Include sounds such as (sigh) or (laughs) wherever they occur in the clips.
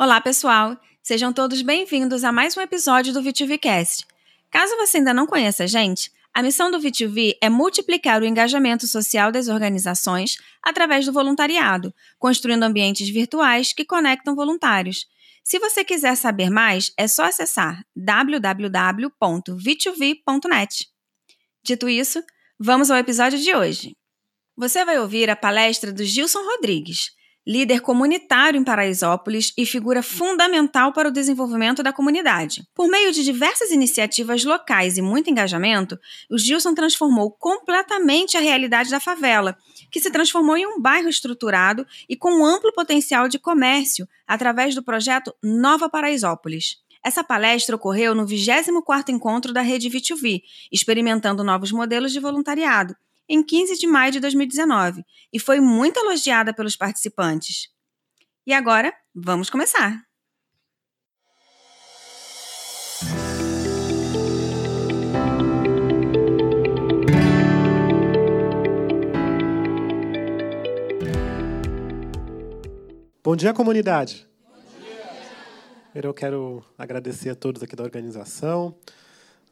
Olá, pessoal! Sejam todos bem-vindos a mais um episódio do VTVcast. Caso você ainda não conheça a gente, a missão do VTV é multiplicar o engajamento social das organizações através do voluntariado, construindo ambientes virtuais que conectam voluntários. Se você quiser saber mais, é só acessar www.v2v.net. Dito isso, vamos ao episódio de hoje. Você vai ouvir a palestra do Gilson Rodrigues, líder comunitário em Paraisópolis e figura fundamental para o desenvolvimento da comunidade. Por meio de diversas iniciativas locais e muito engajamento, o Gilson transformou completamente a realidade da favela, que se transformou em um bairro estruturado e com um amplo potencial de comércio através do projeto Nova Paraisópolis. Essa palestra ocorreu no 24º encontro da Rede V2V, experimentando novos modelos de voluntariado, em 15 de maio de 2019 e foi muito elogiada pelos participantes. E agora, vamos começar! Bom dia, comunidade. Bom dia. Eu quero agradecer a todos aqui da organização,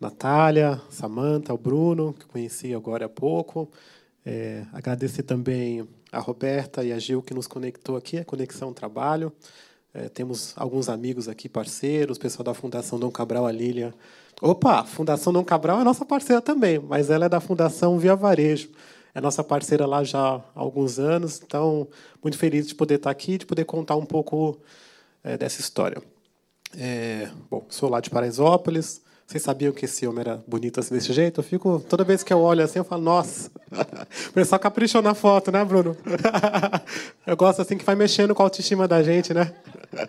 Natália, Samanta, o Bruno, que conheci agora há pouco. É, agradecer também a Roberta e a Gil que nos conectou aqui, a Conexão Trabalho. É, temos alguns amigos aqui, parceiros, pessoal da Fundação Dom Cabral, a Lília. Opa, Fundação Dom Cabral é nossa parceira também, mas ela é da Fundação Via Varejo. É nossa parceira lá já há alguns anos, então muito feliz de poder estar aqui, de poder contar um pouco é, dessa história. É, bom, sou lá de Paraisópolis, vocês sabiam que esse homem era bonito assim desse jeito? Eu fico, toda vez que eu olho assim, eu falo, nossa. (laughs) O pessoal caprichou na foto, né, Bruno? (laughs) Eu gosto assim que vai mexendo com a autoestima da gente, né? (laughs)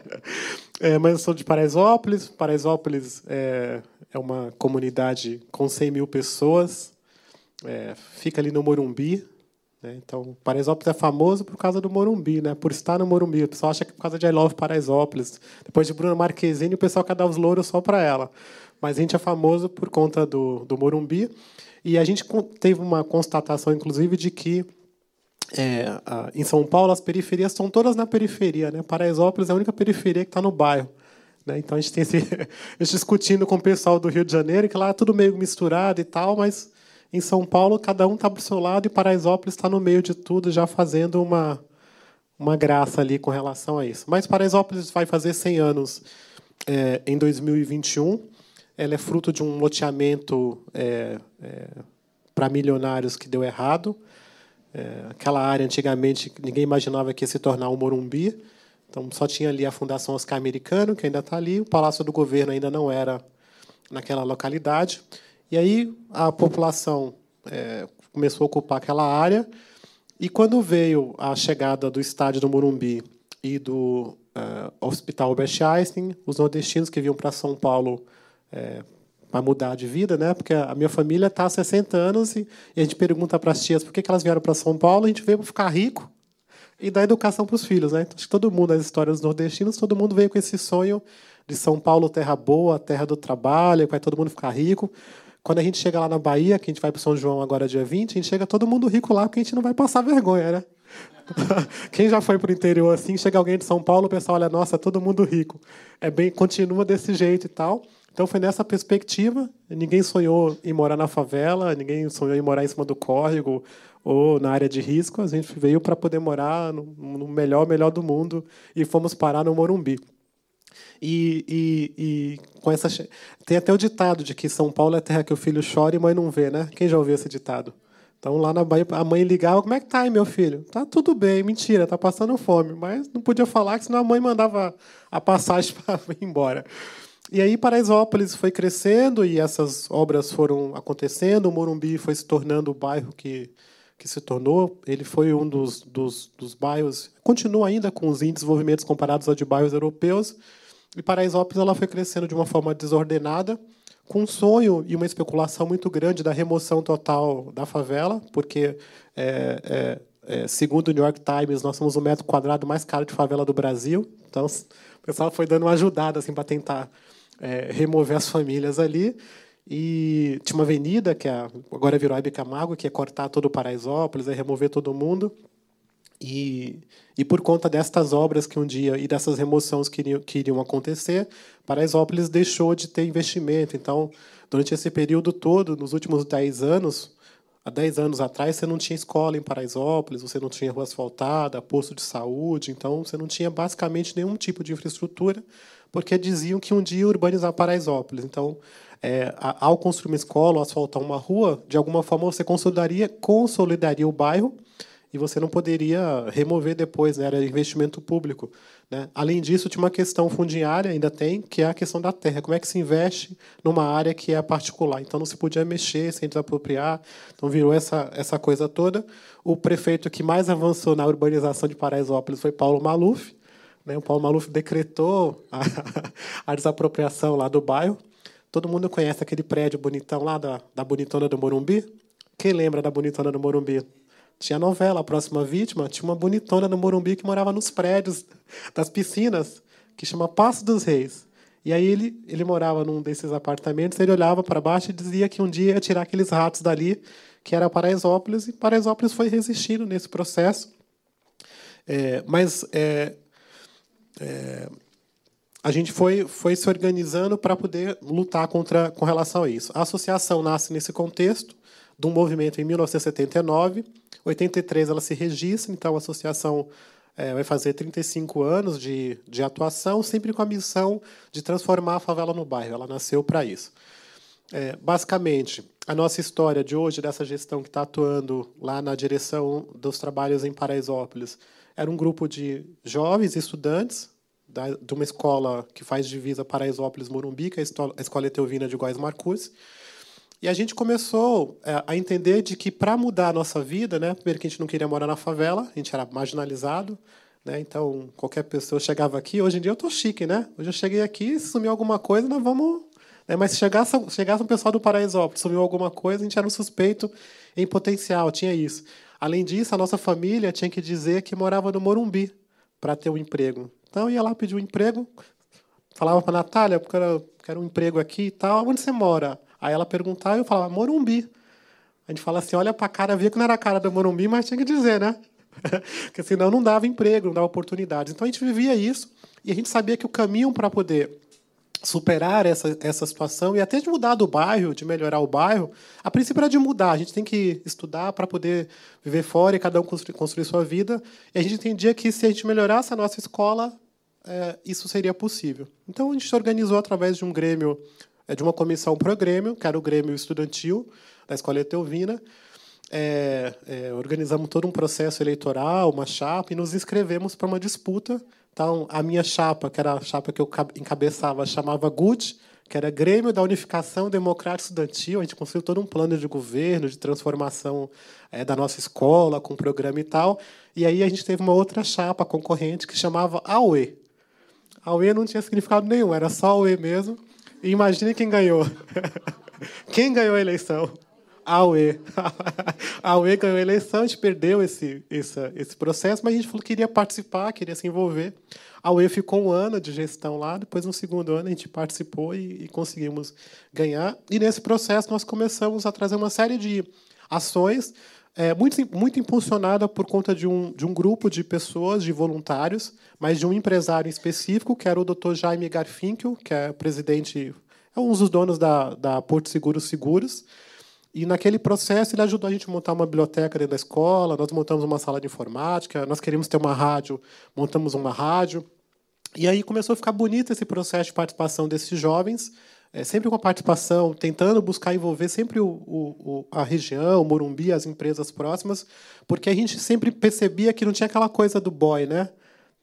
É, mas eu sou de Paraisópolis. Paraisópolis é, é uma comunidade com 100 mil pessoas. É, fica ali no Morumbi. Né? Então, Paraisópolis é famoso por causa do Morumbi, né? por estar no Morumbi. O pessoal acha que é por causa de I Love Paraisópolis. Depois de Bruna Marquezine, o pessoal quer dar os louros só para ela mas a gente é famoso por conta do, do Morumbi. E a gente teve uma constatação, inclusive, de que é, em São Paulo as periferias estão todas na periferia. Né? Paraisópolis é a única periferia que está no bairro. Né? Então a gente tem esse, (laughs) gente discutindo com o pessoal do Rio de Janeiro, que lá é tudo meio misturado e tal, mas em São Paulo cada um está para o seu lado e Paraisópolis está no meio de tudo, já fazendo uma, uma graça ali com relação a isso. Mas Paraisópolis vai fazer 100 anos é, em 2021 ela é fruto de um loteamento é, é, para milionários que deu errado. É, aquela área, antigamente, ninguém imaginava que ia se tornar um Morumbi. Então, só tinha ali a Fundação Oscar Americano, que ainda está ali. O Palácio do Governo ainda não era naquela localidade. E aí a população é, começou a ocupar aquela área. E quando veio a chegada do estádio do Morumbi e do uh, Hospital Albert Einstein, os nordestinos que vinham para São Paulo é, para mudar de vida, né? Porque a minha família está há 60 anos e, a gente pergunta para as tias por que, que elas vieram para São Paulo, a gente veio para ficar rico e dar educação para os filhos, né? Então, acho que todo mundo, as histórias dos nordestinos, todo mundo veio com esse sonho de São Paulo, terra boa, terra do trabalho, vai todo mundo ficar rico. Quando a gente chega lá na Bahia, que a gente vai para São João agora dia 20, a gente chega todo mundo rico lá, porque a gente não vai passar vergonha, né? (laughs) Quem já foi para o interior assim, chega alguém de São Paulo, o pessoal olha, nossa, todo mundo rico. É bem, continua desse jeito e tal. Então foi nessa perspectiva. Ninguém sonhou em morar na favela, ninguém sonhou em morar em cima do córrego ou na área de risco. A gente veio para poder morar no, no, melhor, melhor do mundo e fomos parar no Morumbi. E, e, e, com essa tem até o ditado de que São Paulo é terra que o filho chora e mãe não vê, né? Quem já ouviu esse ditado? Então lá na Bahia a mãe ligava, como é que tá aí, meu filho? Tá tudo bem, mentira, tá passando fome, mas não podia falar que senão a mãe mandava a passagem (laughs) para ir embora. E aí Paraisópolis foi crescendo e essas obras foram acontecendo. O Morumbi foi se tornando o bairro que, que se tornou. Ele foi um dos, dos, dos bairros, continua ainda com os de desenvolvimento comparados aos de bairros europeus. E Paraisópolis ela foi crescendo de uma forma desordenada, com um sonho e uma especulação muito grande da remoção total da favela, porque, é, é, é, segundo o New York Times, nós somos o metro quadrado mais caro de favela do Brasil. Então, o pessoal foi dando uma ajudada assim, para tentar é, remover as famílias ali. E tinha uma avenida, que é, agora virou Hebe Camargo, que é cortar todo o Paraisópolis, é remover todo mundo. E, e por conta destas obras que um dia e dessas remoções que iriam, que iriam acontecer, Paraisópolis deixou de ter investimento. Então, durante esse período todo, nos últimos 10 anos, há 10 anos atrás, você não tinha escola em Paraisópolis, você não tinha rua asfaltada, posto de saúde, então você não tinha basicamente nenhum tipo de infraestrutura, porque diziam que um dia ia urbanizar Paraisópolis. Então, é, ao construir uma escola ou asfaltar uma rua, de alguma forma você consolidaria, consolidaria o bairro e você não poderia remover depois, né? era investimento público. Né? Além disso, tinha uma questão fundiária, ainda tem, que é a questão da terra. Como é que se investe numa área que é particular? Então, não se podia mexer sem desapropriar. Então, virou essa, essa coisa toda. O prefeito que mais avançou na urbanização de Paraisópolis foi Paulo Maluf. Né? O Paulo Maluf decretou a, (laughs) a desapropriação lá do bairro. Todo mundo conhece aquele prédio bonitão lá da, da Bonitona do Morumbi? Quem lembra da Bonitona do Morumbi? Tinha novela, a próxima vítima, tinha uma bonitona no Morumbi que morava nos prédios das piscinas, que chama Passo dos Reis. E aí ele, ele morava num desses apartamentos, ele olhava para baixo e dizia que um dia ia tirar aqueles ratos dali, que era Paraisópolis, e Paraisópolis foi resistindo nesse processo. É, mas é, é, a gente foi, foi se organizando para poder lutar contra, com relação a isso. A associação nasce nesse contexto de um movimento em 1979 83 ela se registra, então a associação é, vai fazer 35 anos de, de atuação, sempre com a missão de transformar a favela no bairro. Ela nasceu para isso. É, basicamente, a nossa história de hoje, dessa gestão que está atuando lá na direção dos trabalhos em Paraisópolis, era um grupo de jovens estudantes da, de uma escola que faz divisa Paraisópolis-Morumbi, que é a Escola Eteuvina de Góis Marcus, e a gente começou é, a entender de que para mudar a nossa vida, né, primeiro que a gente não queria morar na favela, a gente era marginalizado, né, então qualquer pessoa chegava aqui. Hoje em dia eu tô chique, né? Hoje eu cheguei aqui, se sumiu alguma coisa, nós vamos. Né, mas se chegasse, chegasse um pessoal do Paraisópolis, sumiu alguma coisa, a gente era um suspeito em potencial, tinha isso. Além disso, a nossa família tinha que dizer que morava no Morumbi para ter um emprego. Então eu ia lá pedir um emprego, falava para a Natália, porque eu quero um emprego aqui e tal. Onde você mora? Aí ela perguntava e eu falava, Morumbi. A gente fala assim, olha para a cara, via que não era a cara do Morumbi, mas tinha que dizer, né? (laughs) Porque senão não dava emprego, não dava oportunidades. Então a gente vivia isso e a gente sabia que o caminho para poder superar essa, essa situação e até de mudar do bairro, de melhorar o bairro, a princípio era de mudar. A gente tem que estudar para poder viver fora e cada um construir, construir, sua vida. E a gente entendia que se a gente melhorasse a nossa escola, é, isso seria possível. Então a gente se organizou através de um grêmio é de uma comissão para o Grêmio, que era o Grêmio Estudantil da Escola Etelvina. É, é, organizamos todo um processo eleitoral, uma chapa, e nos inscrevemos para uma disputa. Então, a minha chapa, que era a chapa que eu encabeçava, chamava GUD, que era Grêmio da Unificação Democrática Estudantil. A gente construiu todo um plano de governo, de transformação é, da nossa escola, com programa e tal. E aí a gente teve uma outra chapa concorrente que chamava AUE. AUE não tinha significado nenhum, era só AUE mesmo. E imagine quem ganhou. (laughs) quem ganhou a eleição? A UE. A ganhou a eleição, a gente perdeu esse, esse, esse processo, mas a gente falou que queria participar, queria se envolver. A UE ficou um ano de gestão lá, depois, no segundo ano, a gente participou e, e conseguimos ganhar. E, nesse processo, nós começamos a trazer uma série de ações é, muito, muito impulsionada por conta de um, de um grupo de pessoas, de voluntários, mas de um empresário específico, que era o Dr. Jaime Garfinkel, que é presidente, é um dos donos da, da Porto Seguro Seguros. E naquele processo ele ajudou a gente a montar uma biblioteca dentro da escola, nós montamos uma sala de informática, nós queríamos ter uma rádio, montamos uma rádio. E aí começou a ficar bonito esse processo de participação desses jovens é, sempre com a participação, tentando buscar envolver sempre o, o, a região, o Morumbi, as empresas próximas, porque a gente sempre percebia que não tinha aquela coisa do boy, né?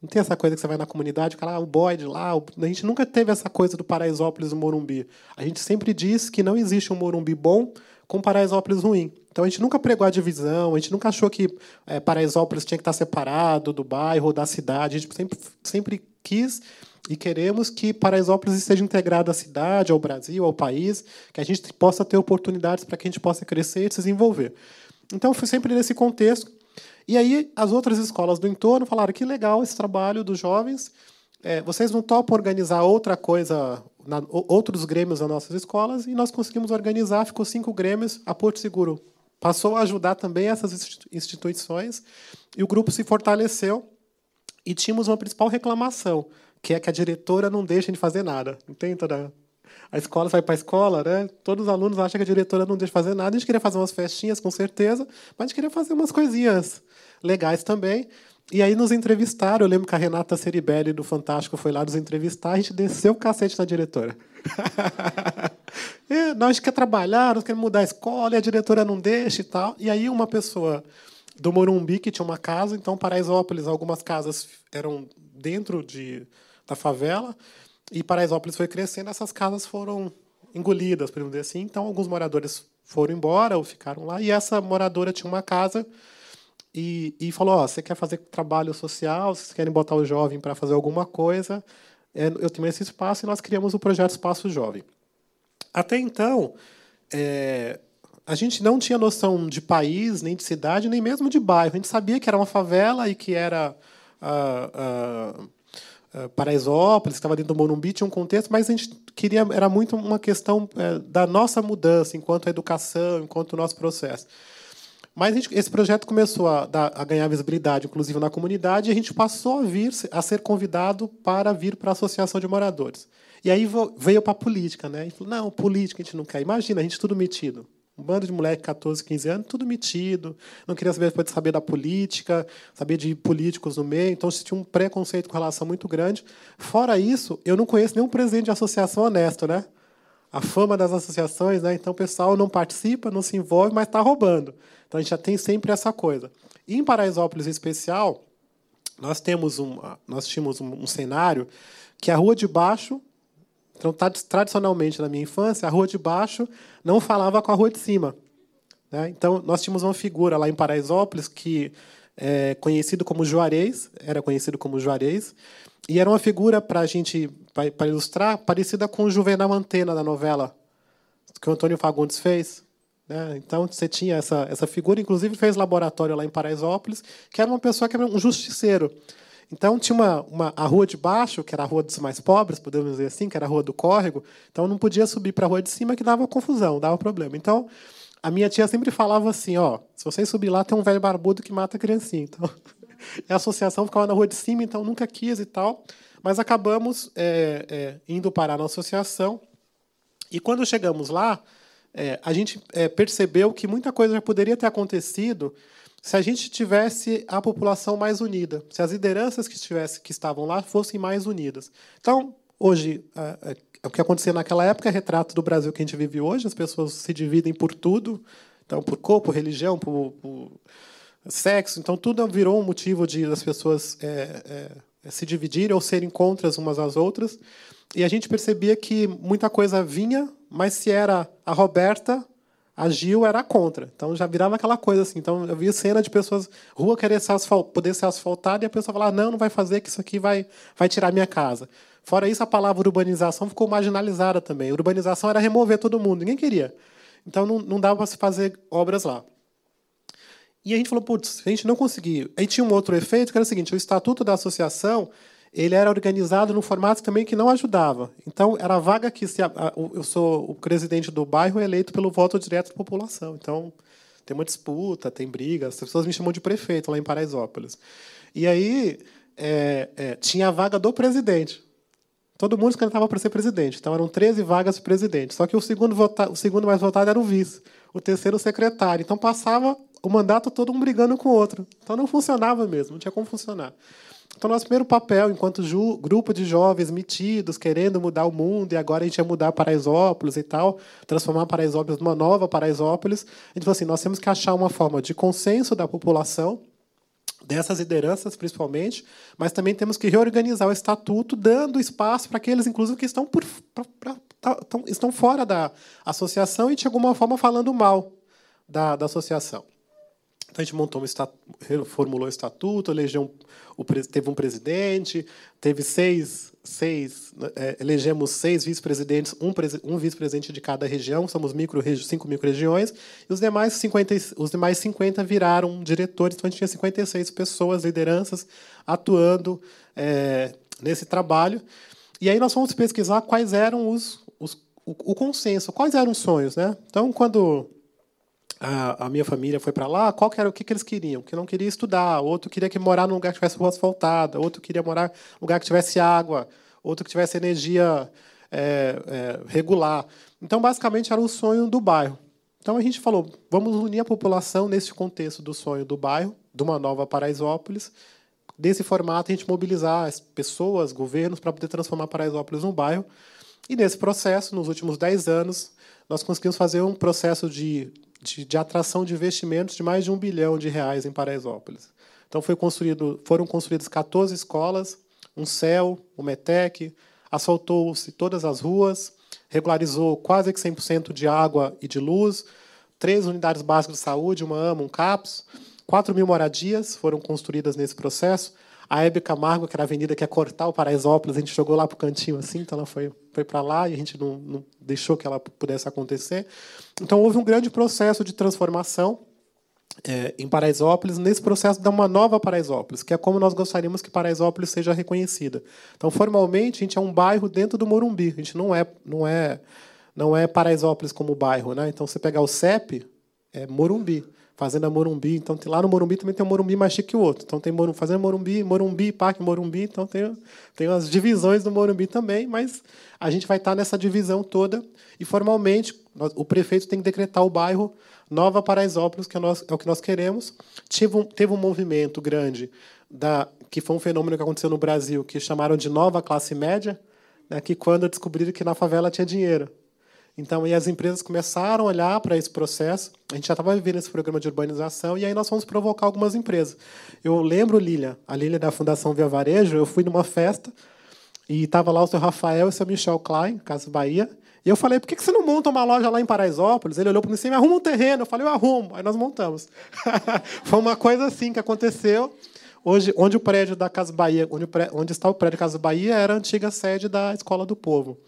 Não tem essa coisa que você vai na comunidade, cara, ah, o boy de lá. A gente nunca teve essa coisa do Paraisópolis e Morumbi. A gente sempre diz que não existe um Morumbi bom com Paraisópolis ruim. Então a gente nunca pregou a divisão, a gente nunca achou que é, Paraisópolis tinha que estar separado do bairro ou da cidade. A gente sempre, sempre quis e queremos que Paraisópolis esteja integrado à cidade, ao Brasil, ao país, que a gente possa ter oportunidades para que a gente possa crescer e se desenvolver. Então, foi sempre nesse contexto. E aí, as outras escolas do entorno falaram que legal esse trabalho dos jovens. É, vocês não topam organizar outra coisa, na, outros grêmios nas nossas escolas, e nós conseguimos organizar, ficou cinco grêmios, a Porto Seguro passou a ajudar também essas instituições e o grupo se fortaleceu e tínhamos uma principal reclamação, que é que a diretora não deixa de fazer nada. Não tem toda a escola vai para a escola, né? Todos os alunos acham que a diretora não deixa fazer nada. A gente queria fazer umas festinhas, com certeza, mas a gente queria fazer umas coisinhas legais também. E aí nos entrevistaram. Eu lembro que a Renata Ceribelli, do Fantástico, foi lá nos entrevistar. A gente desceu o cacete na diretora. é, (laughs) nós quer trabalhar, nós queremos mudar a escola, e a diretora não deixa e tal. E aí uma pessoa do Morumbi, que tinha uma casa, então Paraisópolis, algumas casas eram dentro de, da favela, e Paraisópolis foi crescendo, essas casas foram engolidas, por dizer assim. Então, alguns moradores foram embora ou ficaram lá. E essa moradora tinha uma casa e, e falou: oh, você quer fazer trabalho social? Vocês querem botar o jovem para fazer alguma coisa? É, eu tenho esse espaço e nós criamos o projeto Espaço Jovem. Até então, é, a gente não tinha noção de país, nem de cidade, nem mesmo de bairro. A gente sabia que era uma favela e que era. Eh, Paraisópolis, que estava dentro do Morumbi, tinha um contexto, mas a gente queria era muito uma questão é, da nossa mudança enquanto educação, enquanto nosso processo. Mas gente, esse projeto começou a, a, ganhar visibilidade, inclusive na comunidade, e a gente passou a vir a ser convidado para vir para a associação de moradores. E aí veio para a política, né? E falou: não, política a gente não quer. Imagina, a gente tudo metido. Um bando de moleque, 14, 15 anos, tudo metido, não queria saber, depois de saber da política, saber de políticos no meio, então tinha um preconceito com relação muito grande. Fora isso, eu não conheço nenhum presidente de associação honesto, né? A fama das associações, né? Então o pessoal não participa, não se envolve, mas está roubando. Então a gente já tem sempre essa coisa. E em Paraisópolis, em especial, nós temos um, nós tínhamos um, um cenário que a rua de baixo então, tradicionalmente, na minha infância, a rua de baixo não falava com a rua de cima. Né? Então, nós tínhamos uma figura lá em Paraisópolis que é conhecido como Juarez, era conhecido como Juarez, e era uma figura para a gente, para ilustrar, parecida com o Juvenal Antena da novela que o Antônio Fagundes fez. Né? Então, você tinha essa, essa figura, inclusive fez laboratório lá em Paraisópolis, que era uma pessoa que era um justiceiro. Então tinha uma, uma, a rua de baixo, que era a rua dos mais pobres, podemos dizer assim, que era a rua do córrego. Então não podia subir para a rua de cima, que dava confusão, dava problema. Então a minha tia sempre falava assim, ó, se vocês subir lá tem um velho barbudo que mata a criancinha. Então (laughs) a associação ficava na rua de cima, então nunca quis e tal. Mas acabamos é, é, indo parar na associação. E quando chegamos lá, é, a gente é, percebeu que muita coisa já poderia ter acontecido se a gente tivesse a população mais unida, se as lideranças que, tivesse, que estavam lá fossem mais unidas. Então, hoje, é, é, o que acontecia naquela época é retrato do Brasil que a gente vive hoje, as pessoas se dividem por tudo, então por corpo, religião, por, por sexo, então tudo virou um motivo de as pessoas é, é, se dividirem ou serem contra umas às outras. E a gente percebia que muita coisa vinha, mas se era a Roberta a Gil era contra. Então já virava aquela coisa assim. Então eu via cena de pessoas, rua querer asfalt, poder ser asfaltada e a pessoa falar: não, não vai fazer, que isso aqui vai, vai tirar minha casa. Fora isso, a palavra urbanização ficou marginalizada também. Urbanização era remover todo mundo, ninguém queria. Então não, não dava para se fazer obras lá. E a gente falou: putz, a gente não conseguiu. Aí tinha um outro efeito que era o seguinte: o estatuto da associação ele era organizado num formato também que não ajudava. Então, era a vaga que se a, a, eu sou o presidente do bairro eleito pelo voto direto da população. Então, tem uma disputa, tem briga. As pessoas me chamam de prefeito lá em Paraisópolis. E aí é, é, tinha a vaga do presidente. Todo mundo se candidatava para ser presidente. Então, eram 13 vagas de presidente. Só que o segundo, vota, o segundo mais votado era o vice. O terceiro, o secretário. Então, passava o mandato todo um brigando com o outro. Então, não funcionava mesmo, não tinha como funcionar. Então, nosso primeiro papel, enquanto grupo de jovens metidos, querendo mudar o mundo, e agora a gente ia mudar Paraisópolis e tal, transformar Paraisópolis numa nova Paraisópolis, a gente falou assim: nós temos que achar uma forma de consenso da população, dessas lideranças principalmente, mas também temos que reorganizar o estatuto, dando espaço para aqueles, inclusive, que estão, por, pra, pra, tá, estão fora da associação e, de alguma forma, falando mal da, da associação. Então a gente montou um estatuto, reformulou o estatuto, elegeu um, teve um presidente, teve seis, seis é, elegemos seis vice-presidentes, um, um vice-presidente de cada região, somos micro, cinco micro-regiões, e os demais, 50, os demais 50 viraram diretores, então a gente tinha 56 pessoas, lideranças, atuando é, nesse trabalho. E aí nós fomos pesquisar quais eram os, os o, o consenso, quais eram os sonhos. Né? Então, quando a, a minha família foi para lá, qual que era o que, que eles queriam? Que não queria estudar, outro queria que morar num lugar que tivesse rua asfaltada, outro queria morar num lugar que tivesse água, outro que tivesse energia é, é, regular. Então, basicamente, era o sonho do bairro. Então, a gente falou, vamos unir a população nesse contexto do sonho do bairro, de uma nova Paraisópolis, desse formato, a gente mobilizar as pessoas, governos, para poder transformar Paraisópolis num bairro. E, nesse processo, nos últimos 10 anos, nós conseguimos fazer um processo de de, de, atração de investimentos de mais de um bilhão de reais em Paraisópolis. Então foi construído, foram construídas 14 escolas, um CEL, um METEC, asfaltou-se todas as ruas, regularizou quase que 100% de água e de luz, três unidades básicas de saúde, uma AMA, um CAPS, 4 mil moradias foram construídas nesse processo, a Hebe Camargo, que era a avenida que ia cortar o Paraisópolis, a gente jogou lá para o cantinho assim, então ela foi, foi para lá e a gente não, não deixou que ela pudesse acontecer. Então houve um grande processo de transformação é, em Paraisópolis, nesse processo de uma nova Paraisópolis, que é como nós gostaríamos que Paraisópolis seja reconhecida. Então, formalmente, a gente é um bairro dentro do Morumbi. A gente não é, não é, não é Paraisópolis como bairro, né? Então, você pegar o CEP, é Morumbi. Fazenda Morumbi. Então, lá no Morumbi também tem um Morumbi mais chique que o outro. Então, tem Morumbi, Fazenda Morumbi, Morumbi, Parque Morumbi. Então, tem, tem as divisões do Morumbi também, mas a gente vai estar nessa divisão toda. E, formalmente, o prefeito tem que decretar o bairro Nova Paraisópolis, que é, nós, é o que nós queremos. Teve um, teve um movimento grande, da, que foi um fenômeno que aconteceu no Brasil, que chamaram de nova classe média, né, que quando descobriram que na favela tinha dinheiro. Então, aí as empresas começaram a olhar para esse processo. A gente já estava vivendo esse programa de urbanização e aí nós fomos provocar algumas empresas. Eu lembro, Lília, a Lília da Fundação Via Varejo, eu fui numa festa e estava lá o seu Rafael e o seu Michel Klein, Casa Bahia. E eu falei, por que você não monta uma loja lá em Paraisópolis? Ele olhou para mim me arruma um terreno. Eu falei, eu arrumo. Aí nós montamos. (laughs) Foi uma coisa assim que aconteceu. Hoje, onde o prédio da Casa Bahia, onde, onde está o prédio da Casa Bahia, era a antiga sede da Escola do Povo.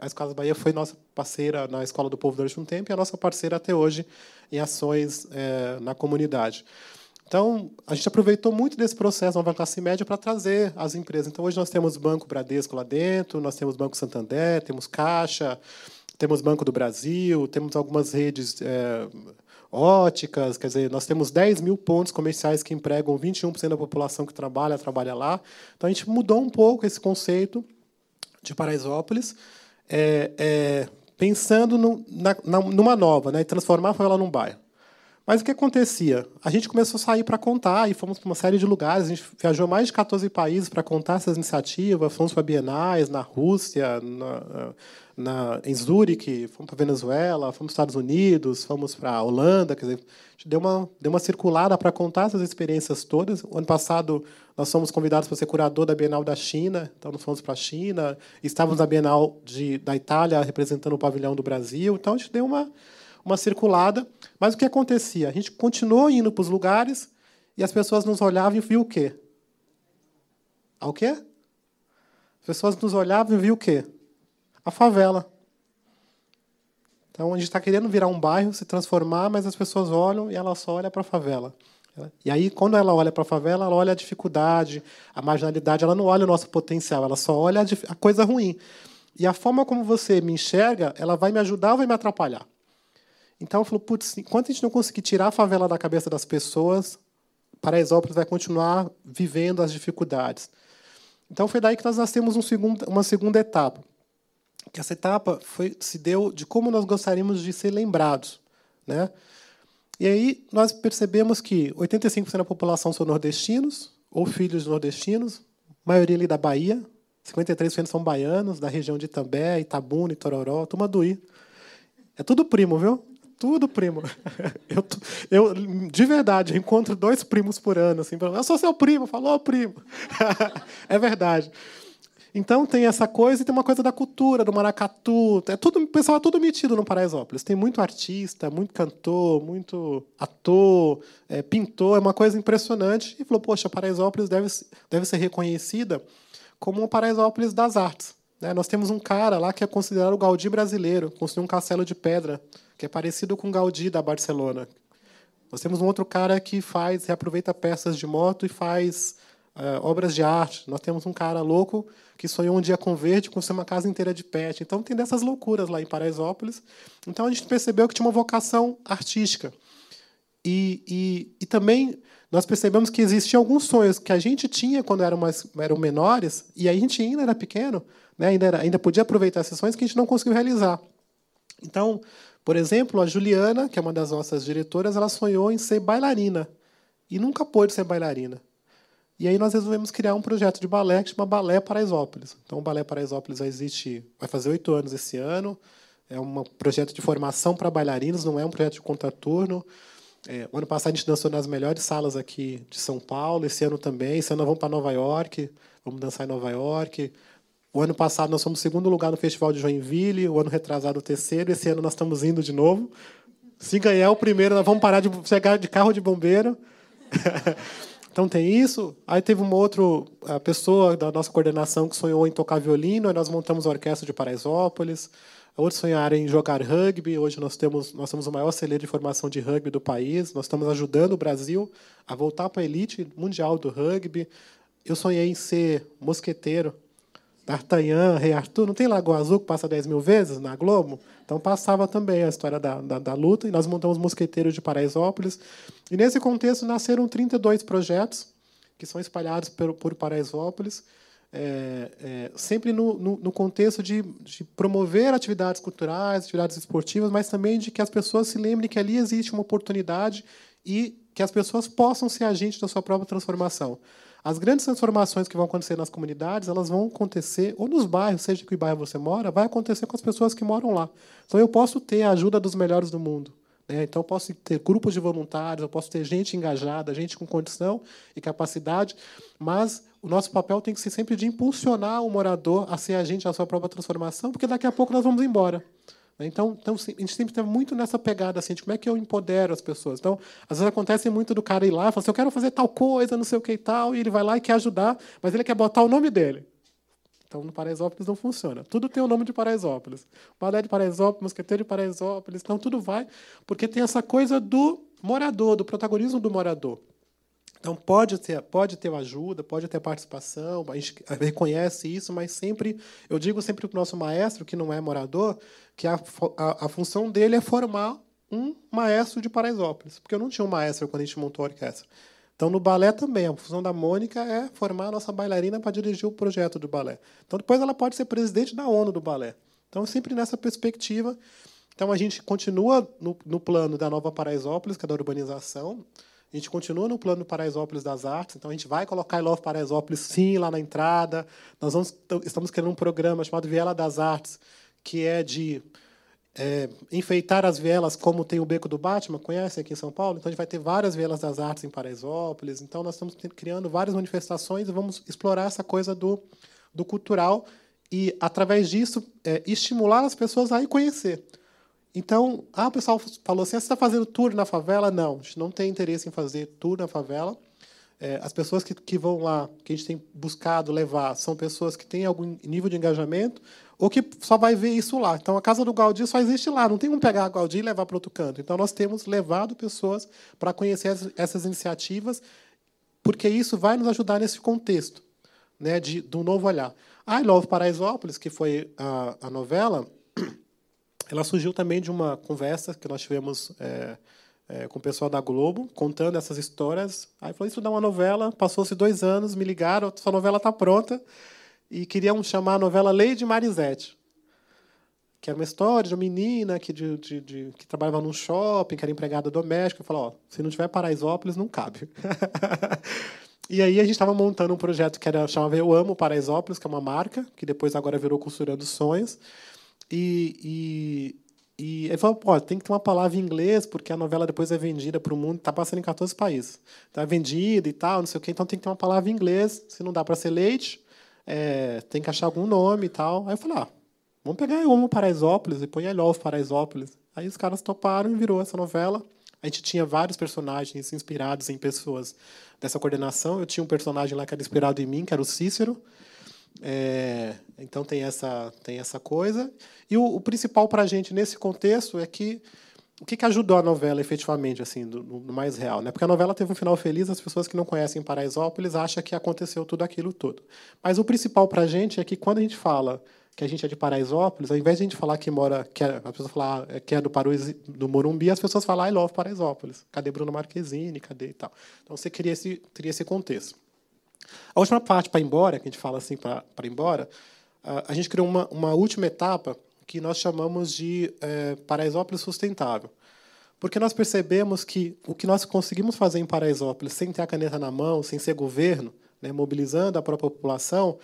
A Escola Bahia foi nossa parceira na Escola do Povo durante um tempo e a nossa parceira até hoje em ações é, na comunidade. Então, a gente aproveitou muito desse processo nova classe média para trazer as empresas. Então, hoje nós temos Banco Bradesco lá dentro, nós temos Banco Santander, temos Caixa, temos Banco do Brasil, temos algumas redes é, óticas, quer dizer, nós temos 10 mil pontos comerciais que empregam 21% da população que trabalha, trabalha lá. Então, a gente mudou um pouco esse conceito de Paraisópolis é, é, pensando no, na, numa nova, né, transformar a favela num bairro. Mas o que acontecia? A gente começou a sair para contar e fomos para uma série de lugares. A gente viajou mais de 14 países para contar essas iniciativas. Fomos para bienais na Rússia, na, na, em Zurique, fomos para Venezuela, fomos para Estados Unidos, fomos para a Holanda. Quer dizer, a gente deu uma, deu uma circulada para contar essas experiências todas. O ano passado, nós fomos convidados para ser curador da Bienal da China, então fomos para a China. Estávamos na Bienal de, da Itália, representando o pavilhão do Brasil. Então, a gente deu uma, uma circulada. Mas o que acontecia? A gente continuou indo para os lugares e as pessoas nos olhavam e viam o quê? Ao quê? As pessoas nos olhavam e viam o quê? a favela. Então a gente está querendo virar um bairro, se transformar, mas as pessoas olham e ela só olha para a favela. E aí, quando ela olha para a favela, ela olha a dificuldade, a marginalidade, ela não olha o nosso potencial, ela só olha a coisa ruim. E a forma como você me enxerga, ela vai me ajudar ou vai me atrapalhar? Então eu falo, putz, enquanto a gente não conseguir tirar a favela da cabeça das pessoas, Paraisópolis vai continuar vivendo as dificuldades. Então foi daí que nós nascemos um segundo, uma segunda etapa que essa etapa foi, se deu de como nós gostaríamos de ser lembrados. Né? E aí nós percebemos que 85% da população são nordestinos ou filhos de nordestinos, maioria ali da Bahia, 53% são baianos, da região de Itambé, Itabuna, Itororó, Tumaduí. É tudo primo, viu? Tudo primo. (laughs) Eu, eu de verdade, encontro dois primos por ano. Assim, eu sou seu primo, falou primo. (laughs) é verdade. Então tem essa coisa e tem uma coisa da cultura, do maracatu. É tudo, o pessoal é tudo metido no Paraisópolis. Tem muito artista, muito cantor, muito ator, é, pintor, é uma coisa impressionante. E falou, poxa, Paraisópolis deve, deve ser reconhecida como uma Paraisópolis das artes. Né? Nós temos um cara lá que é considerado o Gaudí brasileiro, construiu um castelo de pedra, que é parecido com Gaudí da Barcelona. Nós temos um outro cara que faz, reaproveita peças de moto e faz uh, obras de arte. Nós temos um cara louco que sonhou um dia com verde, construiu uma casa inteira de pet. Então tem dessas loucuras lá em Paraisópolis. Então a gente percebeu que tinha uma vocação artística. E, e, e também nós percebemos que existiam alguns sonhos que a gente tinha quando eram, mais, eram menores, e a gente ainda era pequeno, né, ainda, era, ainda podia aproveitar essas sonhos que a gente não conseguiu realizar. Então, por exemplo, a Juliana, que é uma das nossas diretoras, ela sonhou em ser bailarina e nunca pôde ser bailarina. E aí nós resolvemos criar um projeto de balé que chama Balé Paraisópolis. Então, o Balé Paraisópolis vai existir, vai fazer oito anos esse ano. É um projeto de formação para bailarinos, não é um projeto de contraturno. É, o ano passado a gente dançou nas melhores salas aqui de São Paulo, esse ano também. Esse ano nós vamos para Nova York, vamos dançar em Nova York. O ano passado nós fomos segundo lugar no Festival de Joinville, o ano retrasado o terceiro, esse ano nós estamos indo de novo. Se ganhar o primeiro, nós vamos parar de chegar de carro de bombeiro. (laughs) então tem isso. Aí teve uma outra pessoa da nossa coordenação que sonhou em tocar violino, aí nós montamos a orquestra de Paraisópolis. Outros sonharam em jogar rugby. Hoje nós temos nós somos o maior celeiro de formação de rugby do país. Nós estamos ajudando o Brasil a voltar para a elite mundial do rugby. Eu sonhei em ser mosqueteiro. D'Artagnan, Rei Arthur, não tem Lagoa Azul que passa 10 mil vezes na Globo? Então passava também a história da, da, da luta, e nós montamos Mosqueteiros de Paraisópolis. E nesse contexto nasceram 32 projetos que são espalhados por, por Paraisópolis é, é, sempre no, no, no contexto de, de, promover atividades culturais, atividades esportivas, mas também de que as pessoas se lembrem que ali existe uma oportunidade e que as pessoas possam ser agentes da sua própria transformação. As grandes transformações que vão acontecer nas comunidades, elas vão acontecer, ou nos bairros, seja que bairro você mora, vai acontecer com as pessoas que moram lá. Então eu posso ter a ajuda dos melhores do mundo. Né? Então eu posso ter grupos de voluntários, eu posso ter gente engajada, gente com condição e capacidade, mas o nosso papel tem que ser sempre de impulsionar o morador a ser agente da sua própria transformação, porque daqui a pouco nós vamos embora. Né? Então, então, a gente sempre está muito nessa pegada assim, de como é que eu empodero as pessoas. Então, às vezes acontece muito do cara ir lá e falar assim, eu quero fazer tal coisa, não sei o que e tal, e ele vai lá e quer ajudar, mas ele quer botar o nome dele. Então, no Paraisópolis não funciona. Tudo tem o nome de Paraisópolis. Balé de Paraisópolis, Mosqueteiro de Paraisópolis. Então, tudo vai, porque tem essa coisa do morador, do protagonismo do morador. Então pode ter, pode ter ajuda, pode ter participação, a gente reconhece isso, mas sempre, eu digo sempre para o nosso maestro, que não é morador, que a, a, a, função dele é formar um maestro de Paraisópolis, porque eu não tinha um maestro quando a gente montou a orquestra. Então, no balé também, a função da Mônica é formar a nossa bailarina para dirigir o projeto do balé. Então, depois ela pode ser presidente da ONU do balé. Então, sempre nessa perspectiva. Então, a gente continua no, no plano da nova Paraisópolis, que é da urbanização, a gente continua no plano Paraisópolis das Artes, então a gente vai colocar I Love Paraisópolis sim lá na entrada. Nós vamos, estamos criando um programa chamado Viela das Artes, que é de é, enfeitar as vielas como tem o Beco do Batman, conhece aqui em São Paulo? Então a gente vai ter várias vielas das artes em Paraisópolis. Então nós estamos criando várias manifestações e vamos explorar essa coisa do, do cultural e, através disso, é, estimular as pessoas a ir conhecer. Então, ah, o pessoal falou assim: ah, você está fazendo tour na favela? Não, a gente não tem interesse em fazer tour na favela. É, as pessoas que, que vão lá, que a gente tem buscado levar, são pessoas que têm algum nível de engajamento ou que só vai ver isso lá. Então, a Casa do Gaudí só existe lá, não tem como pegar a Gaudí e levar para outro canto. Então, nós temos levado pessoas para conhecer essas iniciativas, porque isso vai nos ajudar nesse contexto né, de, do novo olhar. A I Love Paraisópolis, que foi a, a novela, ela surgiu também de uma conversa que nós tivemos é, é, com o pessoal da Globo, contando essas histórias. Aí falou, isso dá uma novela, passou-se dois anos, me ligaram, sua novela está pronta, e queriam chamar a novela Lady Marisette, que era uma história de uma menina que, de, de, de, que trabalhava num shopping, que era empregada doméstica, e falou, ó, se não tiver Paraisópolis, não cabe. (laughs) E aí a gente estava montando um projeto que era chamava Eu Amo Paraisópolis, que é uma marca, que depois agora virou Costurando Sonhos. E, e, e ele falou, pô, tem que ter uma palavra em inglês, porque a novela depois é vendida para o mundo, está passando em 14 países. Está vendida e tal, não sei o quê, então tem que ter uma palavra em inglês. Se não dá para ser leite, é, tem que achar algum nome e tal. Aí eu falei, ah, vamos pegar Eu Amo Paraisópolis e põe Love Paraisópolis. Aí os caras toparam e virou essa novela. A gente tinha vários personagens inspirados em pessoas dessa coordenação. Eu tinha um personagem lá que era inspirado em mim, que era o Cícero. É, então tem essa, tem essa coisa. E o, o principal para a gente nesse contexto é que o que, que ajudou a novela efetivamente, assim, do, do, mais real, né? Porque a novela teve um final feliz, as pessoas que não conhecem Paraisópolis acham que aconteceu tudo aquilo tudo. Mas o principal para a gente é que quando a gente fala que a gente é de Paraisópolis, ao invés de a gente falar que mora, que é, a pessoa falar que é do, Paruzi, do Morumbi, as pessoas falam I love Paraisópolis. Cadê Bruno Marquezine? Cadê e tal? Então você cria esse, teria esse contexto. A última parte para ir embora, que a gente fala assim para ir embora, a gente criou uma, uma última etapa que nós chamamos de é, Paraisópolis sustentável. Porque nós percebemos que o que nós conseguimos fazer em Paraisópolis, sem ter a caneta na mão, sem ser governo, né, mobilizando a própria população,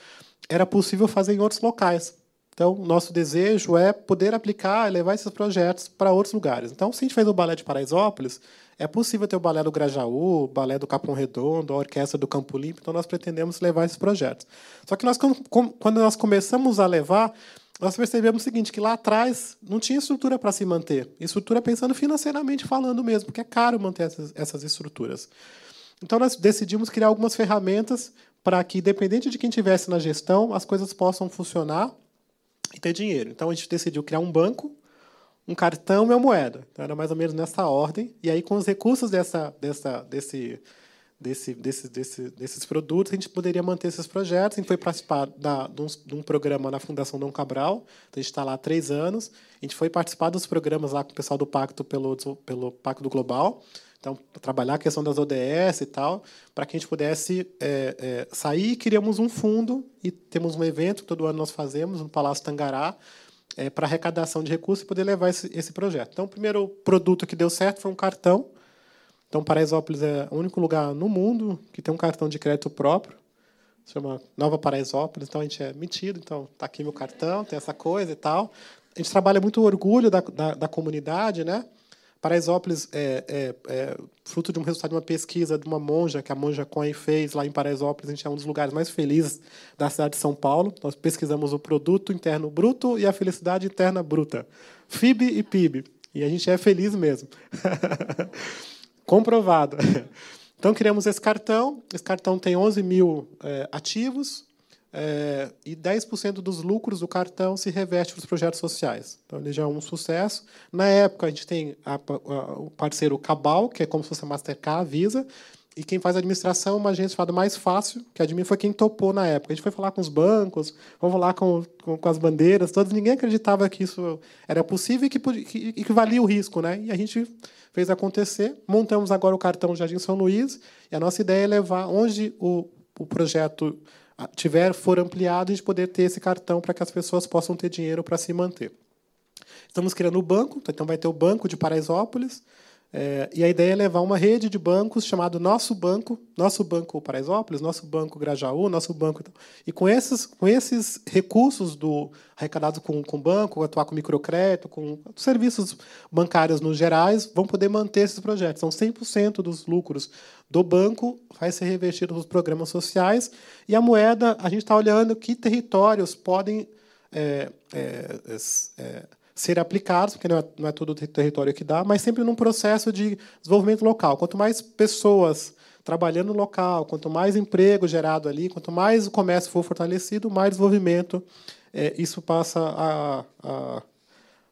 era possível fazer em outros locais. Então, nosso desejo é poder aplicar levar esses projetos para outros lugares. Então, se a gente fez o balé de Paraisópolis, é possível ter o balé do Grajaú, o balé do Capão Redondo, a orquestra do Campo Limpo, então nós pretendemos levar esses projetos. Só que nós, quando nós começamos a levar, nós percebemos o seguinte, que lá atrás não tinha estrutura para se manter. Estrutura pensando financeiramente falando mesmo, porque é caro manter essas, essas estruturas. Então, nós decidimos criar algumas ferramentas para que, independente de quem estivesse na gestão, as coisas possam funcionar e ter dinheiro. Então a gente decidiu criar um banco, um cartão e uma moeda. Então era mais ou menos nessa ordem. E aí com os recursos dessa, dessa, desse, desse, desse, desse, desses produtos a gente poderia manter esses projetos. A gente foi participar da, de, um, de um programa na Fundação Dom Cabral. Então a gente está lá há três anos. A gente foi participar dos programas lá com o pessoal do Pacto pelo, pelo Pacto Global. Então, trabalhar a questão das ODS e tal, para que a gente pudesse é, é, sair, criamos um fundo e temos um evento que todo ano nós fazemos no Palácio Tangará, é, para arrecadação de recursos e poder levar esse, esse projeto. Então, o primeiro produto que deu certo foi um cartão. Então, Paraisópolis é o único lugar no mundo que tem um cartão de crédito próprio. Se chama Nova Paraisópolis. Então, a gente é metido. Então, está aqui meu cartão, tem essa coisa e tal. A gente trabalha muito o orgulho da, da, da comunidade, né? Paraisópolis é, é, é, fruto de um resultado de uma pesquisa de uma monja que a monja Cohen fez lá em Paraisópolis. A gente é um dos lugares mais felizes da cidade de São Paulo. Nós pesquisamos o produto interno bruto e a felicidade interna bruta, FIB e PIB. E a gente é feliz mesmo. (laughs) Comprovado. Então criamos esse cartão. Esse cartão tem 11 mil é, ativos é, e 10% dos lucros do cartão se reveste para os projetos sociais. Então, ele já é um sucesso. Na época, a gente tem a, a, o parceiro Cabal, que é como se fosse a Mastercard, a Visa, e quem faz administração é uma agência chamada Mais Fácil, que a Admin foi quem topou na época. A gente foi falar com os bancos, vamos falar com, com, com as bandeiras, todos. Ninguém acreditava que isso era possível e que, que, que valia o risco. Né? E a gente fez acontecer. Montamos agora o cartão Jardim São Luís, e a nossa ideia é levar onde o, o projeto tiver for ampliado, a gente poder ter esse cartão para que as pessoas possam ter dinheiro para se manter. Estamos criando o banco, então vai ter o Banco de Paraisópolis, é, e a ideia é levar uma rede de bancos chamado Nosso Banco, Nosso Banco Paraisópolis, Nosso Banco Grajaú, Nosso Banco. E com esses, com esses recursos do arrecadados com, o banco, atuar com microcrédito, com serviços bancários nos gerais, vão poder manter esses projetos. São 100% dos lucros do banco vai ser revertido nos programas sociais. E a moeda, a gente está olhando que territórios podem. É, é, é, ser aplicados, porque não é, não é todo o território que dá, mas sempre num processo de desenvolvimento local. Quanto mais pessoas trabalhando no local, quanto mais emprego gerado ali, quanto mais o comércio for fortalecido, mais desenvolvimento é, isso passa a, a,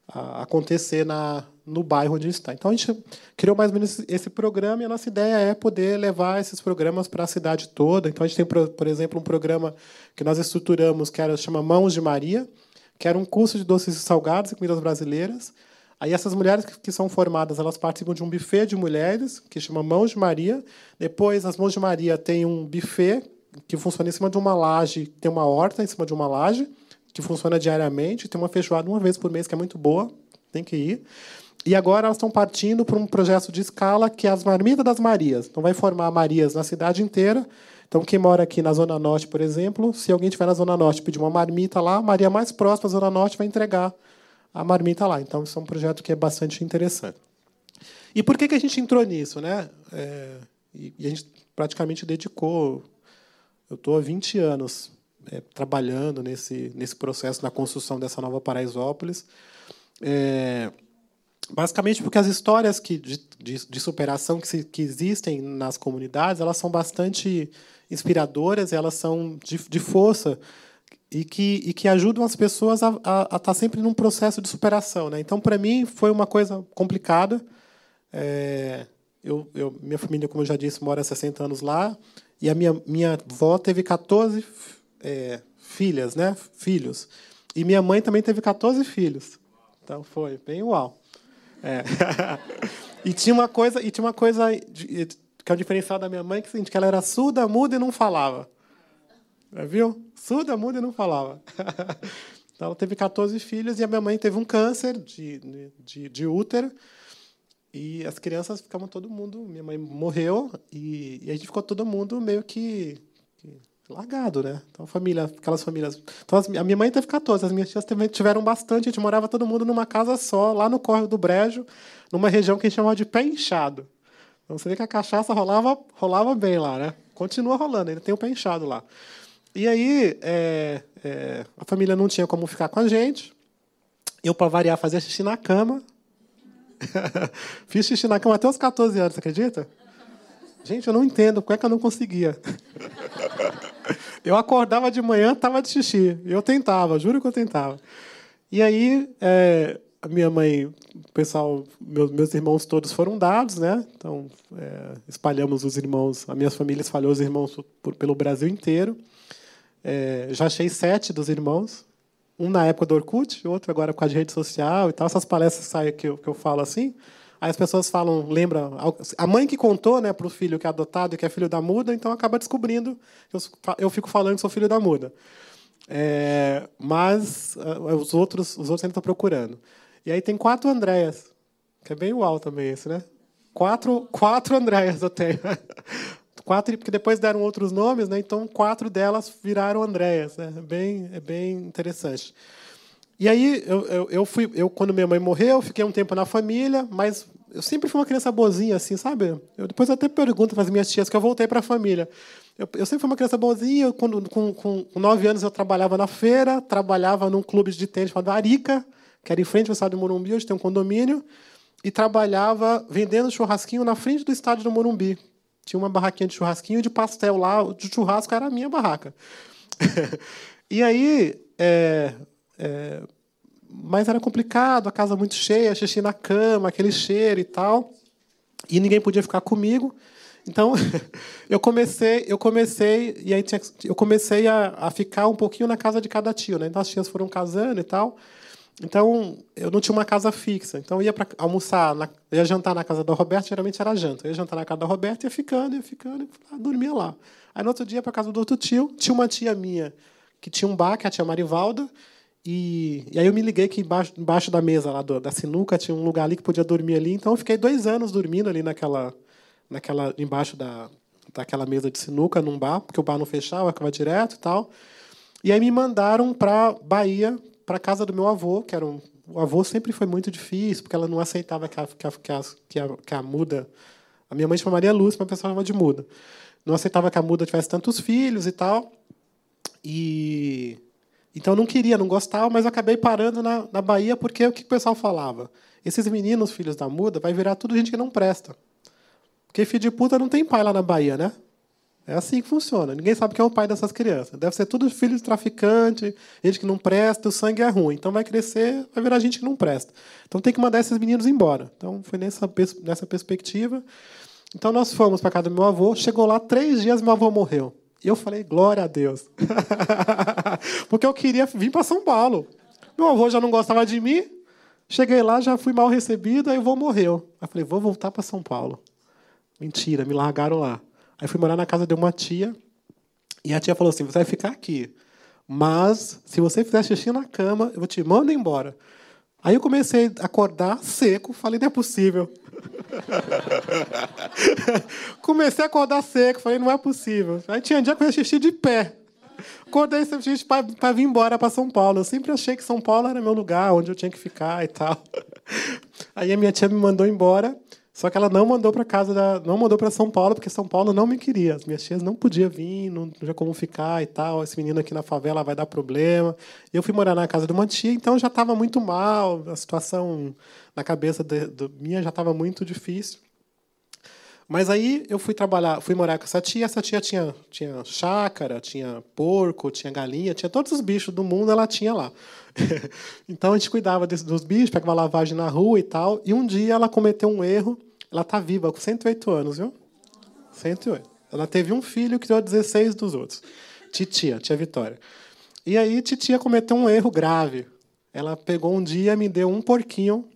a, acontecer na, no bairro onde está. Então, a gente criou mais ou menos esse programa e a nossa ideia é poder levar esses programas para a cidade toda. Então, a gente tem, por exemplo, um programa que nós estruturamos que era, chama Mãos de Maria, que era um curso de doces e salgados e comidas brasileiras. Aí essas mulheres que são formadas, elas participam de um buffet de mulheres, que chama Mãos de Maria. Depois, as Mãos de Maria têm um buffet que funciona em cima de uma laje, tem uma horta em cima de uma laje, que funciona diariamente. Tem uma feijoada uma vez por mês, que é muito boa, tem que ir. E agora elas estão partindo para um projeto de escala que é as Marmitas das Marias. Então, vai formar Marias na cidade inteira então, quem mora aqui na Zona Norte, por exemplo, se alguém estiver na Zona Norte pedir uma marmita lá, a Maria mais próxima da Zona Norte vai entregar a marmita lá. Então, isso é um projeto que é bastante interessante. E por que, que a gente entrou nisso? Né? É, e, a gente praticamente dedicou. Eu estou há 20 anos é, trabalhando nesse, nesse processo na construção dessa nova Paraisópolis. É, basicamente porque as histórias que, de, de, de superação que, se, que existem nas comunidades elas são bastante inspiradoras, elas são de, de força e que, e que ajudam as pessoas a, a, a estar tá sempre num processo de superação. Né? Então, para mim, foi uma coisa complicada. É, eu, eu, minha família, como eu já disse, mora há 60 anos lá, e a minha, minha avó teve 14 é, filhas, né? filhos. E minha mãe também teve 14 filhos. Então foi bem uau. É. (laughs) e tinha uma coisa, e tinha uma coisa que é o diferencial da minha mãe, que, é que ela era surda, muda e não falava. Viu? Surda, muda e não falava. (laughs) então ela teve 14 filhos e a minha mãe teve um câncer de, de, de útero. E as crianças ficavam todo mundo. Minha mãe morreu e, e a gente ficou todo mundo meio que largado, né? Então, família, aquelas famílias. Então, as, a minha mãe teve 14, as minhas tias também tiveram bastante. A gente morava todo mundo numa casa só, lá no Córrego do Brejo, numa região que a gente chamava de pé inchado. Então, você vê que a cachaça rolava, rolava bem lá, né? Continua rolando, ainda tem o pé inchado lá. E aí, é, é, a família não tinha como ficar com a gente. Eu, para variar, fazia xixi na cama. (laughs) Fiz xixi na cama até os 14 anos, você acredita? Gente, eu não entendo, como é que eu não conseguia? (laughs) Eu acordava de manhã, estava de xixi. Eu tentava, juro que eu tentava. E aí, é, a minha mãe, o pessoal, meus, meus irmãos todos foram dados, né? Então, é, espalhamos os irmãos, a minha família espalhou os irmãos por, pelo Brasil inteiro. É, já achei sete dos irmãos. Um na época do Orkut, outro agora com a rede social e tal. Essas palestras que eu, que eu falo assim. As pessoas falam, lembra, a mãe que contou, né, para o filho que é adotado e que é filho da muda, então acaba descobrindo. Eu, eu fico falando que sou filho da muda. É, mas uh, os outros, os outros ainda estão procurando. E aí tem quatro Andréas, que é bem uau também esse, né? Quatro, quatro Andréas eu tenho. (laughs) quatro, porque depois deram outros nomes, né? Então quatro delas viraram Andréas, né? É bem, é bem interessante. E aí, eu, eu, eu, fui, eu, quando minha mãe morreu, fiquei um tempo na família, mas eu sempre fui uma criança boazinha, assim, sabe? Eu depois até pergunto para as minhas tias que eu voltei para a família. Eu, eu, sempre fui uma criança boazinha. Quando, com, com, com nove anos, eu trabalhava na feira, trabalhava num clube de tênis chamado Arica, que era em frente ao estádio do Morumbi, hoje tem um condomínio, e trabalhava vendendo churrasquinho na frente do estádio do Morumbi. Tinha uma barraquinha de churrasquinho e de pastel lá, de churrasco era a minha barraca. (laughs) e aí, é, é, mas era complicado, a casa muito cheia, xixi na cama, aquele cheiro e tal. E ninguém podia ficar comigo. Então, (laughs) eu comecei, eu comecei e aí tinha, eu comecei a, a, ficar um pouquinho na casa de cada tio, né? Então as tias foram casando e tal. Então, eu não tinha uma casa fixa. Então, ia para almoçar, na, ia jantar na casa da Roberta, geralmente era janta. Eu ia jantar na casa da Roberta, ia ficando, ia ficando, e dormia lá. Aí, no outro dia, para casa do outro tio, tinha uma tia minha que tinha um bar, que é a tia Marivalda, e, e, aí eu me liguei que embaixo, embaixo da mesa lá do, da sinuca tinha um lugar ali que podia dormir ali. Então eu fiquei dois anos dormindo ali naquela, naquela embaixo da, daquela mesa de sinuca num bar, porque o bar não fechava, ficava direto e tal. E aí me mandaram para Bahia, para casa do meu avô, que era um, o avô sempre foi muito difícil, porque ela não aceitava que a, que a, que a, que a, que a muda. A minha mãe chama Maria Lúcia, mas a pessoa chama de muda. Não aceitava que a muda tivesse tantos filhos e tal. E então eu não queria, não gostava, mas acabei parando na, na Bahia porque o que o pessoal falava? Esses meninos, filhos da muda, vai virar tudo gente que não presta. Porque filho de puta não tem pai lá na Bahia, né? É assim que funciona. Ninguém sabe quem é o pai dessas crianças. Deve ser tudo filho de traficante, gente que não presta, o sangue é ruim. Então vai crescer, vai virar gente que não presta. Então tem que mandar esses meninos embora. Então foi nessa, nessa perspectiva. Então nós fomos para casa do meu avô. Chegou lá, três dias, meu avô morreu. E eu falei, glória a Deus. (laughs) Porque eu queria vir para São Paulo. Meu avô já não gostava de mim. Cheguei lá, já fui mal recebido, aí o avô morreu. Aí falei, vou voltar para São Paulo. Mentira, me largaram lá. Aí fui morar na casa de uma tia. E a tia falou assim: você vai ficar aqui. Mas, se você fizer xixi na cama, eu te mando embora. Aí eu comecei a acordar seco, falei, não é possível. (laughs) comecei a acordar seco, falei, não é possível. Aí tinha um dia que eu xixi de pé. Acordei para vir embora para São Paulo. Eu sempre achei que São Paulo era meu lugar, onde eu tinha que ficar e tal. Aí a minha tia me mandou embora. Só que ela não mandou para casa da, não mandou para São Paulo porque São Paulo não me queria. As minhas tias não podiam vir, não tinha como ficar e tal. Esse menino aqui na favela vai dar problema. Eu fui morar na casa de uma tia, então já estava muito mal. A situação na cabeça de minha já estava muito difícil. Mas aí eu fui trabalhar, fui morar com essa tia. Essa tia tinha tinha chácara, tinha porco, tinha galinha, tinha todos os bichos do mundo. Ela tinha lá. (laughs) então a gente cuidava desse, dos bichos, pegava lavagem na rua e tal. E um dia ela cometeu um erro ela está viva, com 108 anos, viu? 108. Ela teve um filho que deu 16 dos outros. Titia, tia Vitória. E aí titia cometeu um erro grave. Ela pegou um dia, me deu um porquinho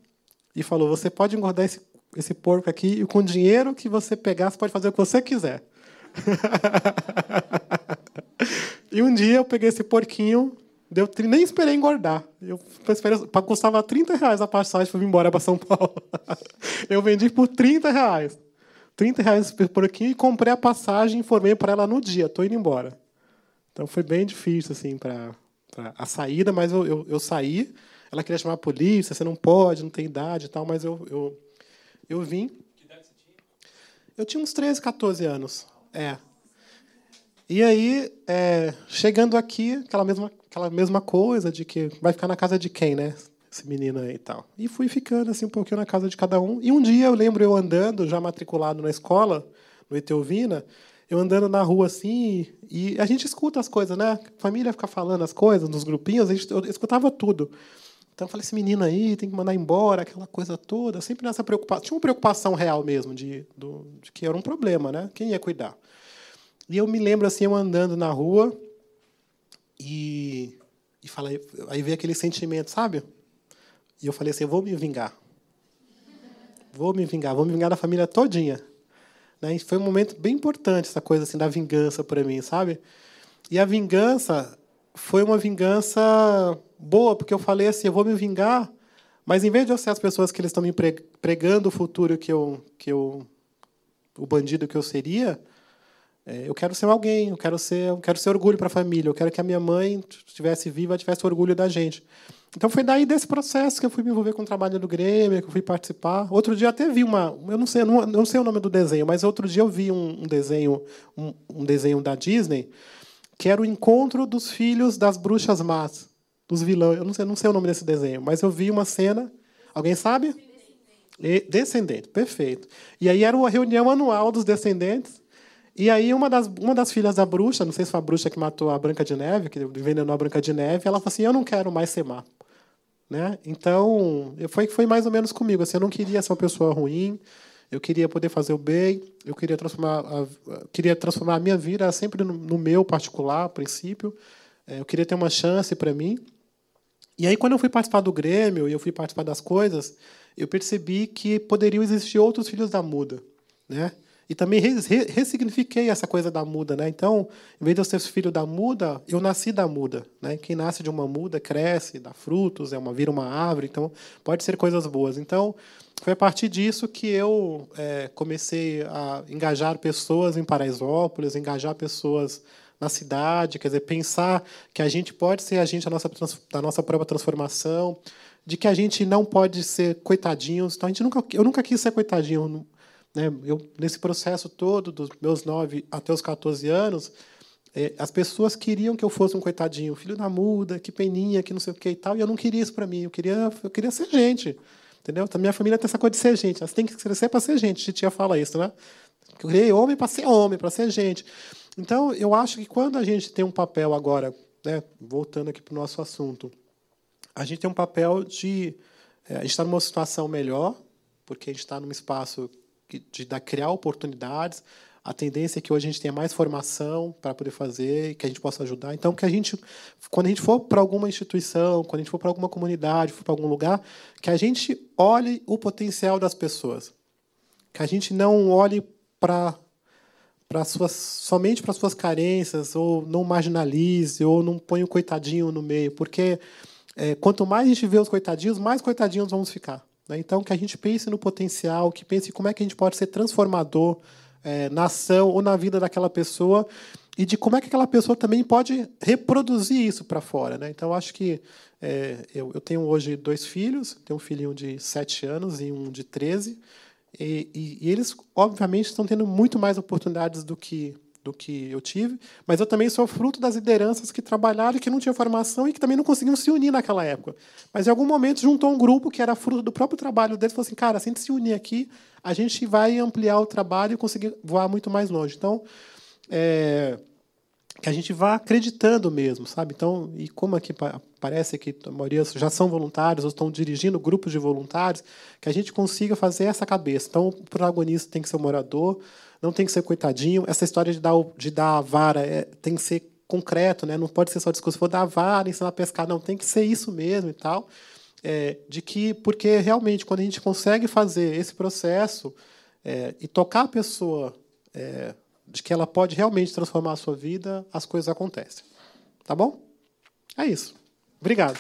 e falou: "Você pode engordar esse esse porco aqui e com o dinheiro que você pegar, você pode fazer o que você quiser". (laughs) e um dia eu peguei esse porquinho, deu, nem esperei engordar. Eu esperei, custava 30 reais a passagem para vir embora para São Paulo. (laughs) eu vendi por 30 reais. 30 reais por porquinho e comprei a passagem, informei para ela no dia, estou indo embora. Então foi bem difícil assim para a saída, mas eu, eu, eu, saí. Ela queria chamar a polícia, você não pode, não tem idade e tal, mas eu, eu, eu vim. Que idade você tinha? Eu tinha uns 13, 14 anos. É. E aí, é, chegando aqui, aquela mesma, aquela mesma coisa de que vai ficar na casa de quem, né? Esse menino aí e tal. E fui ficando assim um pouquinho na casa de cada um. E um dia eu lembro eu andando, já matriculado na escola, no Eteuvina, eu andando na rua assim, e a gente escuta as coisas, né? A família fica falando as coisas nos grupinhos, a gente, eu escutava tudo. Então eu falei, esse menino aí tem que mandar embora, aquela coisa toda, sempre nessa preocupação. Tinha uma preocupação real mesmo, de, do, de que era um problema, né? Quem ia cuidar? E eu me lembro assim, eu andando na rua, e, e falei, aí veio aquele sentimento, sabe? E eu falei assim, eu vou me vingar. Vou me vingar, vou me vingar da família todinha. Né? E foi um momento bem importante essa coisa assim da vingança para mim, sabe? E a vingança foi uma vingança boa, porque eu falei assim, eu vou me vingar, mas em vez de eu ser as pessoas que eles estão me pregando o futuro que eu que eu o bandido que eu seria, é, eu quero ser alguém, eu quero ser, eu quero ser orgulho para a família, eu quero que a minha mãe estivesse viva, tivesse orgulho da gente. Então foi daí desse processo que eu fui me envolver com o trabalho do Grêmio, que eu fui participar. Outro dia até vi uma, eu não sei, eu não, eu não sei o nome do desenho, mas outro dia eu vi um, um desenho, um, um, desenho da Disney, que era o encontro dos filhos das bruxas más, dos vilões. Eu não sei, não sei o nome desse desenho, mas eu vi uma cena. Alguém sabe? Descendente, descendente perfeito. E aí era uma reunião anual dos descendentes. E aí uma das, uma das filhas da bruxa, não sei se foi a bruxa que matou a Branca de Neve, que envenenou a Branca de Neve, ela falou assim: "Eu não quero mais ser má". Né? Então, foi foi mais ou menos comigo, assim, eu não queria ser uma pessoa ruim, eu queria poder fazer o bem, eu queria transformar a, queria transformar a minha vida sempre no, no meu particular, a princípio. É, eu queria ter uma chance para mim. E aí quando eu fui participar do Grêmio e eu fui participar das coisas, eu percebi que poderiam existir outros filhos da muda, né? E também ressignifiquei essa coisa da muda, né? Então, em vez de eu ser filho da muda, eu nasci da muda, né? Quem nasce de uma muda cresce, dá frutos, é uma vira uma árvore, então pode ser coisas boas. Então, foi a partir disso que eu é, comecei a engajar pessoas em Paraisópolis, engajar pessoas na cidade, quer dizer, pensar que a gente pode ser a da nossa, da nossa própria transformação, de que a gente não pode ser coitadinhos. Então, a gente nunca, eu nunca quis ser coitadinho né? Eu, nesse processo todo, dos meus 9 até os 14 anos, é, as pessoas queriam que eu fosse um coitadinho, filho da muda, que peninha, que não sei o que e tal, e eu não queria isso para mim. Eu queria, eu queria ser gente. Entendeu? Então, minha família tem essa coisa de ser gente. Elas têm que crescer para ser gente. A tia fala isso, né? Eu criei homem para ser homem, para ser gente. Então, eu acho que quando a gente tem um papel agora, né, voltando aqui para o nosso assunto, a gente tem um papel de. É, a gente está numa situação melhor, porque a gente está num espaço de, de criar oportunidades. A tendência é que hoje a gente tenha mais formação para poder fazer, que a gente possa ajudar. Então, que a gente, quando a gente for para alguma instituição, quando a gente for para alguma comunidade, for para algum lugar, que a gente olhe o potencial das pessoas, que a gente não olhe para para suas somente para suas carências ou não marginalize ou não põe o coitadinho no meio, porque é, quanto mais a gente vê os coitadinhos, mais coitadinhos vamos ficar. Né? Então, que a gente pense no potencial, que pense como é que a gente pode ser transformador é, na ação ou na vida daquela pessoa e de como é que aquela pessoa também pode reproduzir isso para fora. Né? Então, acho que é, eu, eu, tenho hoje dois filhos, tenho um filhinho de 7 anos e um de 13, e, e, e eles, obviamente, estão tendo muito mais oportunidades do que do que eu tive, mas eu também sou fruto das lideranças que trabalharam e que não tinham formação e que também não conseguiam se unir naquela época. Mas em algum momento juntou um grupo que era fruto do próprio trabalho deles e falou assim: cara, se a gente se unir aqui, a gente vai ampliar o trabalho e conseguir voar muito mais longe. Então, é, que a gente vá acreditando mesmo, sabe? Então, e como aqui parece que a maioria já são voluntários ou estão dirigindo grupos de voluntários, que a gente consiga fazer essa cabeça. Então, o protagonista tem que ser o morador, não tem que ser coitadinho. Essa história de dar, de dar a vara é, tem que ser concreto, né? não pode ser só discurso, vou dar vara, ensinar a pescar, não, tem que ser isso mesmo e tal. É, de que, porque realmente, quando a gente consegue fazer esse processo é, e tocar a pessoa é, de que ela pode realmente transformar a sua vida, as coisas acontecem. Tá bom? É isso. Obrigado.